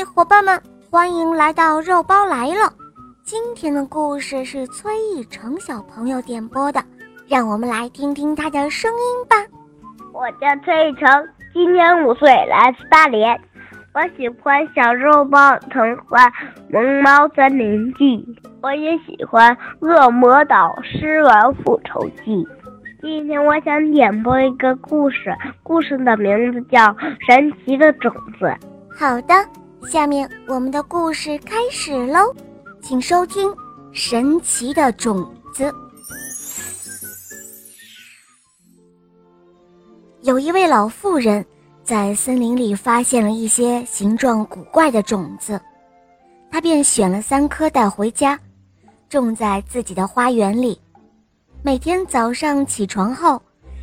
嗨，伙伴们，欢迎来到肉包来了。今天的故事是崔义成小朋友点播的，让我们来听听他的声音吧。我叫崔义成，今年五岁，来自大连。我喜欢小肉包童话《萌猫森林记》，我也喜欢《恶魔岛狮王复仇记》。今天我想点播一个故事，故事的名字叫《神奇的种子》。好的，下面我们的故事开始喽，请收听《神奇的种子》。有一位老妇人在森林里发现了一些形状古怪的种子，她便选了三颗带回家，种在自己的花园里。每天早上起床后，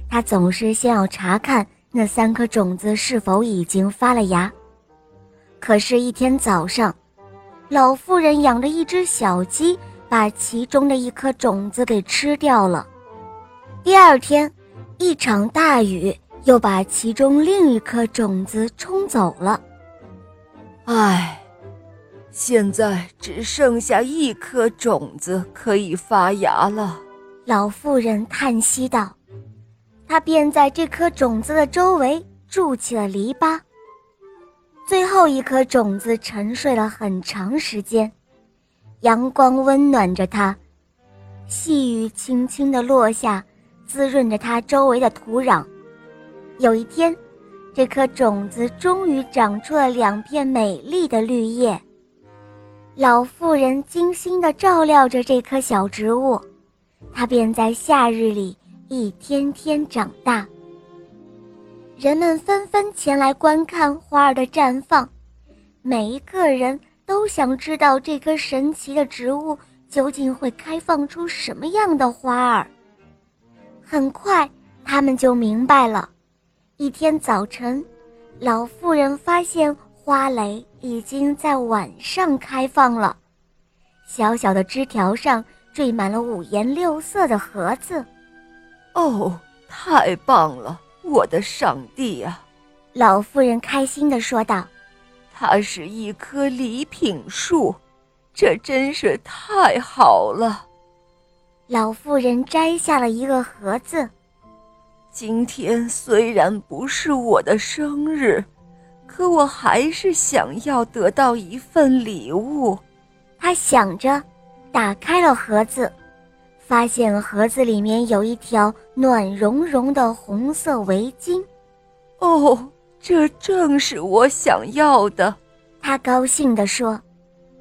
她总是先要查看那三颗种子是否已经发了芽。可是，一天早上，老妇人养着一只小鸡，把其中的一颗种子给吃掉了。第二天，一场大雨又把其中另一颗种子冲走了。唉，现在只剩下一颗种子可以发芽了。老妇人叹息道：“她便在这颗种子的周围筑起了篱笆。”最后一颗种子沉睡了很长时间，阳光温暖着它，细雨轻轻地落下，滋润着它周围的土壤。有一天，这颗种子终于长出了两片美丽的绿叶。老妇人精心地照料着这棵小植物，它便在夏日里一天天长大。人们纷纷前来观看花儿的绽放，每一个人都想知道这棵神奇的植物究竟会开放出什么样的花儿。很快，他们就明白了。一天早晨，老妇人发现花蕾已经在晚上开放了，小小的枝条上缀满了五颜六色的盒子。哦，太棒了！我的上帝呀，老妇人开心地说道：“它是一棵礼品树，这真是太好了。”老妇人摘下了一个盒子。今天虽然不是我的生日，可我还是想要得到一份礼物。她想着，打开了盒子。发现盒子里面有一条暖融融的红色围巾，哦，这正是我想要的。他高兴地说：“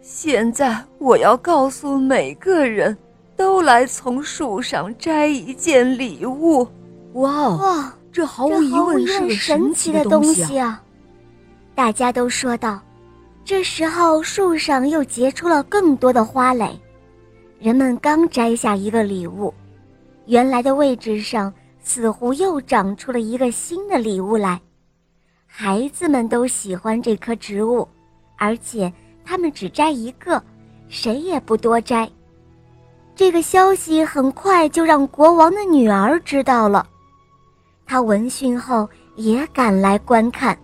现在我要告诉每个人都来从树上摘一件礼物。”哇哇，这毫无疑问是个神奇的东西啊！大家都说道。这时候，树上又结出了更多的花蕾。人们刚摘下一个礼物，原来的位置上似乎又长出了一个新的礼物来。孩子们都喜欢这棵植物，而且他们只摘一个，谁也不多摘。这个消息很快就让国王的女儿知道了，她闻讯后也赶来观看。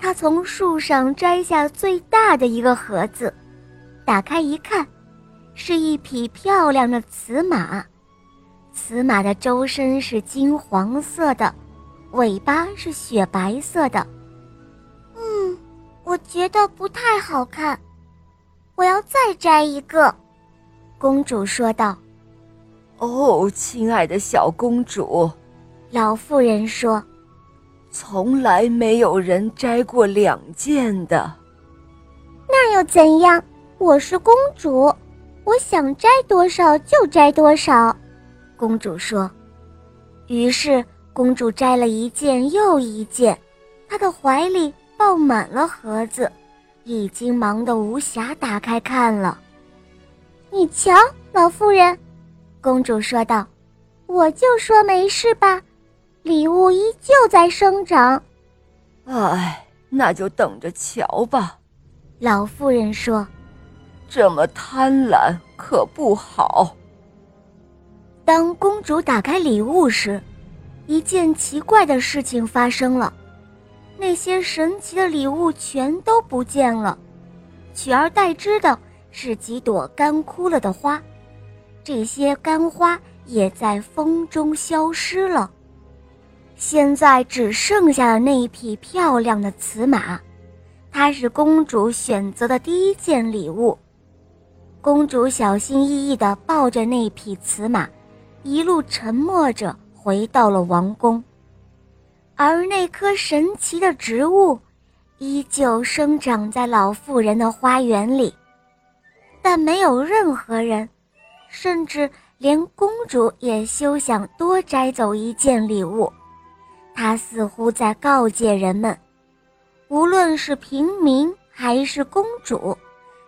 她从树上摘下最大的一个盒子，打开一看。是一匹漂亮的雌马，雌马的周身是金黄色的，尾巴是雪白色的。嗯，我觉得不太好看，我要再摘一个。公主说道。“哦，亲爱的小公主。”老妇人说，“从来没有人摘过两件的。那又怎样？我是公主。”我想摘多少就摘多少，公主说。于是公主摘了一件又一件，她的怀里抱满了盒子，已经忙得无暇打开看了。你瞧，老妇人，公主说道：“我就说没事吧，礼物依旧在生长。”哎，那就等着瞧吧，老妇人说。这么贪婪可不好。当公主打开礼物时，一件奇怪的事情发生了。那些神奇的礼物全都不见了，取而代之的是几朵干枯了的花，这些干花也在风中消失了。现在只剩下了那一匹漂亮的雌马，它是公主选择的第一件礼物。公主小心翼翼地抱着那匹雌马，一路沉默着回到了王宫。而那棵神奇的植物，依旧生长在老妇人的花园里，但没有任何人，甚至连公主也休想多摘走一件礼物。她似乎在告诫人们，无论是平民还是公主，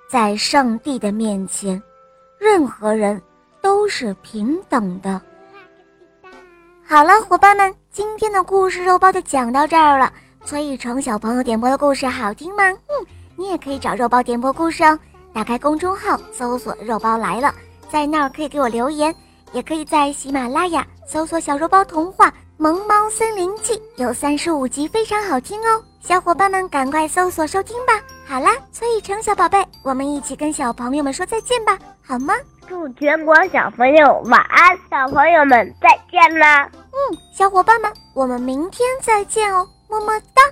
在上帝的面前，任何人都是平等的。好了，伙伴们，今天的故事肉包就讲到这儿了。崔雨成小朋友点播的故事好听吗？嗯，你也可以找肉包点播故事哦。打开公众号搜索“肉包来了”，在那儿可以给我留言，也可以在喜马拉雅搜索“小肉包童话萌猫森林记”，有三十五集，非常好听哦。小伙伴们赶快搜索收听吧。好啦，崔雨成小宝贝，我们一起跟小朋友们说再见吧，好吗？祝全国小朋友晚安，小朋友们再见啦！嗯，小伙伴们，我们明天再见哦，么么哒。